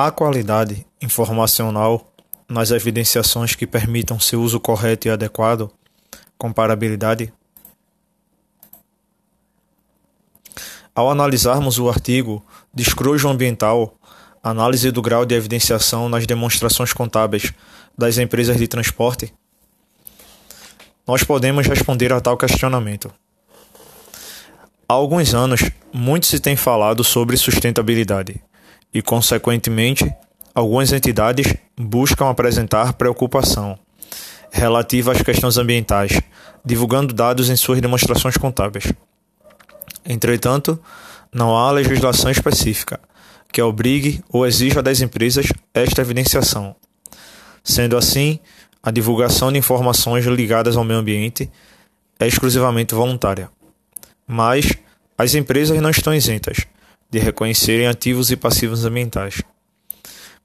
Há qualidade informacional nas evidenciações que permitam seu uso correto e adequado? Comparabilidade? Ao analisarmos o artigo Descrojo Ambiental, análise do grau de evidenciação nas demonstrações contábeis das empresas de transporte, nós podemos responder a tal questionamento. Há alguns anos, muito se tem falado sobre sustentabilidade e, consequentemente, algumas entidades buscam apresentar preocupação relativa às questões ambientais, divulgando dados em suas demonstrações contábeis. Entretanto, não há legislação específica que obrigue ou exija das empresas esta evidenciação. Sendo assim, a divulgação de informações ligadas ao meio ambiente é exclusivamente voluntária. Mas as empresas não estão isentas de reconhecerem ativos e passivos ambientais.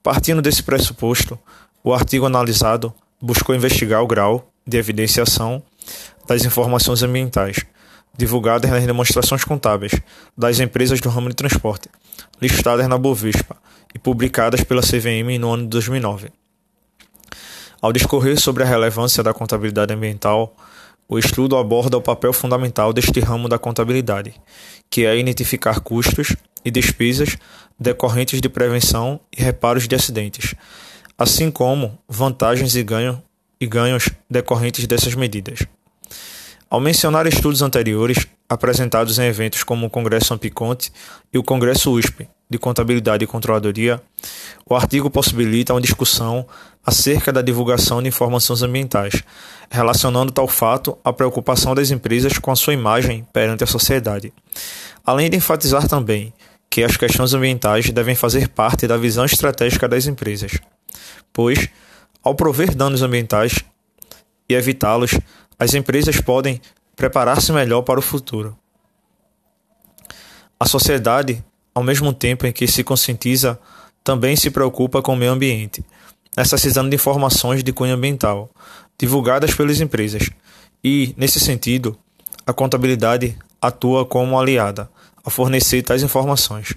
Partindo desse pressuposto, o artigo analisado buscou investigar o grau de evidenciação das informações ambientais divulgadas nas demonstrações contábeis das empresas do ramo de transporte, listadas na Bovespa e publicadas pela CVM no ano de 2009. Ao discorrer sobre a relevância da contabilidade ambiental, o estudo aborda o papel fundamental deste ramo da contabilidade, que é identificar custos e despesas decorrentes de prevenção e reparos de acidentes, assim como vantagens e, ganho, e ganhos decorrentes dessas medidas. Ao mencionar estudos anteriores, apresentados em eventos como o Congresso Ampiconte e o Congresso USP de Contabilidade e Controladoria, o artigo possibilita uma discussão acerca da divulgação de informações ambientais, relacionando tal fato à preocupação das empresas com a sua imagem perante a sociedade. Além de enfatizar também que as questões ambientais devem fazer parte da visão estratégica das empresas, pois, ao prover danos ambientais e evitá-los, as empresas podem preparar-se melhor para o futuro. A sociedade, ao mesmo tempo em que se conscientiza, também se preocupa com o meio ambiente, necessitando de informações de cunho ambiental, divulgadas pelas empresas, e, nesse sentido, a contabilidade atua como aliada a fornecer tais informações.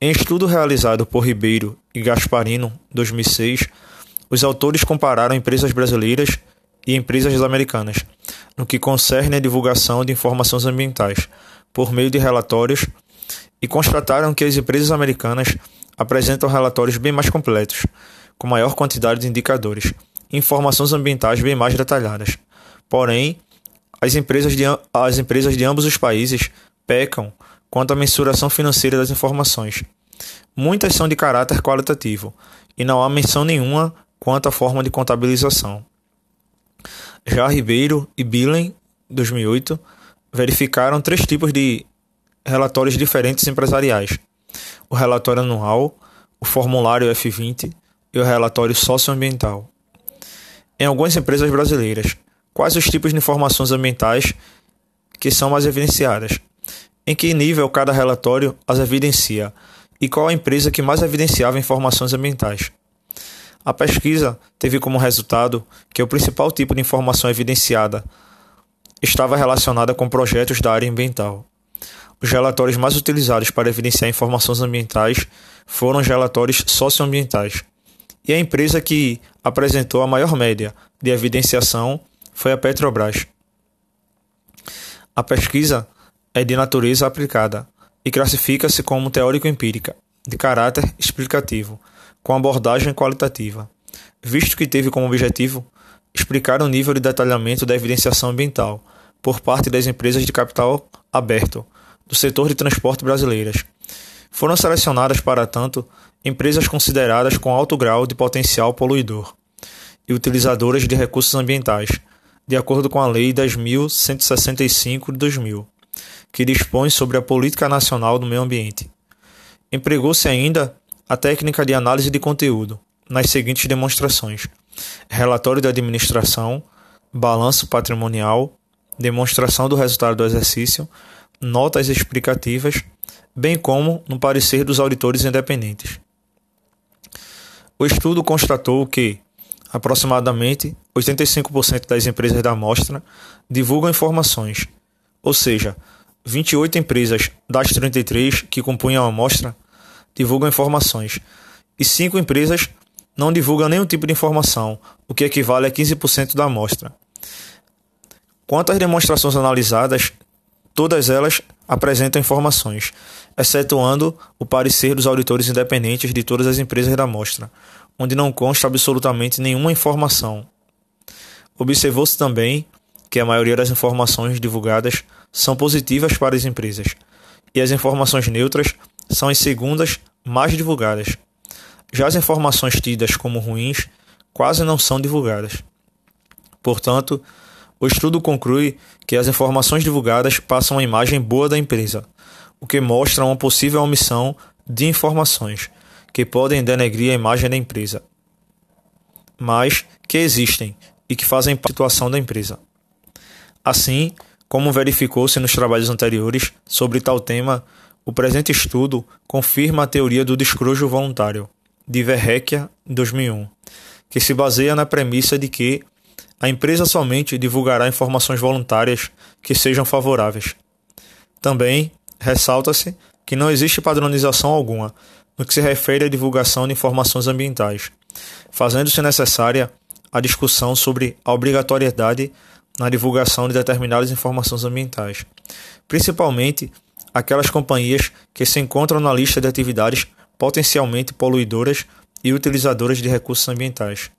Em estudo realizado por Ribeiro e Gasparino, 2006, os autores compararam empresas brasileiras e empresas americanas, no que concerne a divulgação de informações ambientais, por meio de relatórios, e constataram que as empresas americanas apresentam relatórios bem mais completos, com maior quantidade de indicadores, e informações ambientais bem mais detalhadas. Porém, as empresas de, as empresas de ambos os países pecam quanto à mensuração financeira das informações. Muitas são de caráter qualitativo e não há menção nenhuma quanto à forma de contabilização. Já Ribeiro e Billen, 2008, verificaram três tipos de relatórios diferentes empresariais: o relatório anual, o formulário F20 e o relatório socioambiental. Em algumas empresas brasileiras, quais os tipos de informações ambientais que são mais evidenciadas? Em que nível cada relatório as evidencia? E qual a empresa que mais evidenciava informações ambientais? A pesquisa teve como resultado que o principal tipo de informação evidenciada estava relacionada com projetos da área ambiental. Os relatórios mais utilizados para evidenciar informações ambientais foram os relatórios socioambientais. E a empresa que apresentou a maior média de evidenciação foi a Petrobras. A pesquisa é de natureza aplicada e classifica-se como teórico-empírica, de caráter explicativo com abordagem qualitativa, visto que teve como objetivo explicar o nível de detalhamento da evidenciação ambiental por parte das empresas de capital aberto do setor de transporte brasileiras. Foram selecionadas, para tanto, empresas consideradas com alto grau de potencial poluidor e utilizadoras de recursos ambientais, de acordo com a Lei 10.165 de 2000, que dispõe sobre a Política Nacional do Meio Ambiente. Empregou-se ainda a técnica de análise de conteúdo, nas seguintes demonstrações: relatório de administração, balanço patrimonial, demonstração do resultado do exercício, notas explicativas, bem como no parecer dos auditores independentes. O estudo constatou que, aproximadamente, 85% das empresas da amostra divulgam informações, ou seja, 28 empresas das 33 que compunham a amostra divulgam informações e 5 empresas não divulgam nenhum tipo de informação, o que equivale a 15% da amostra. Quanto às demonstrações analisadas, todas elas apresentam informações, excetuando o parecer dos auditores independentes de todas as empresas da amostra, onde não consta absolutamente nenhuma informação. Observou-se também que a maioria das informações divulgadas são positivas para as empresas, e as informações neutras são as segundas mais divulgadas. Já as informações tidas como ruins quase não são divulgadas. Portanto, o estudo conclui que as informações divulgadas passam uma imagem boa da empresa, o que mostra uma possível omissão de informações que podem denegrir a imagem da empresa, mas que existem e que fazem parte da situação da empresa. Assim, como verificou-se nos trabalhos anteriores sobre tal tema, o presente estudo confirma a teoria do descrojo voluntário, de Verrecchia, 2001, que se baseia na premissa de que a empresa somente divulgará informações voluntárias que sejam favoráveis. Também ressalta-se que não existe padronização alguma no que se refere à divulgação de informações ambientais, fazendo-se necessária a discussão sobre a obrigatoriedade na divulgação de determinadas informações ambientais, principalmente aquelas companhias que se encontram na lista de atividades potencialmente poluidoras e utilizadoras de recursos ambientais.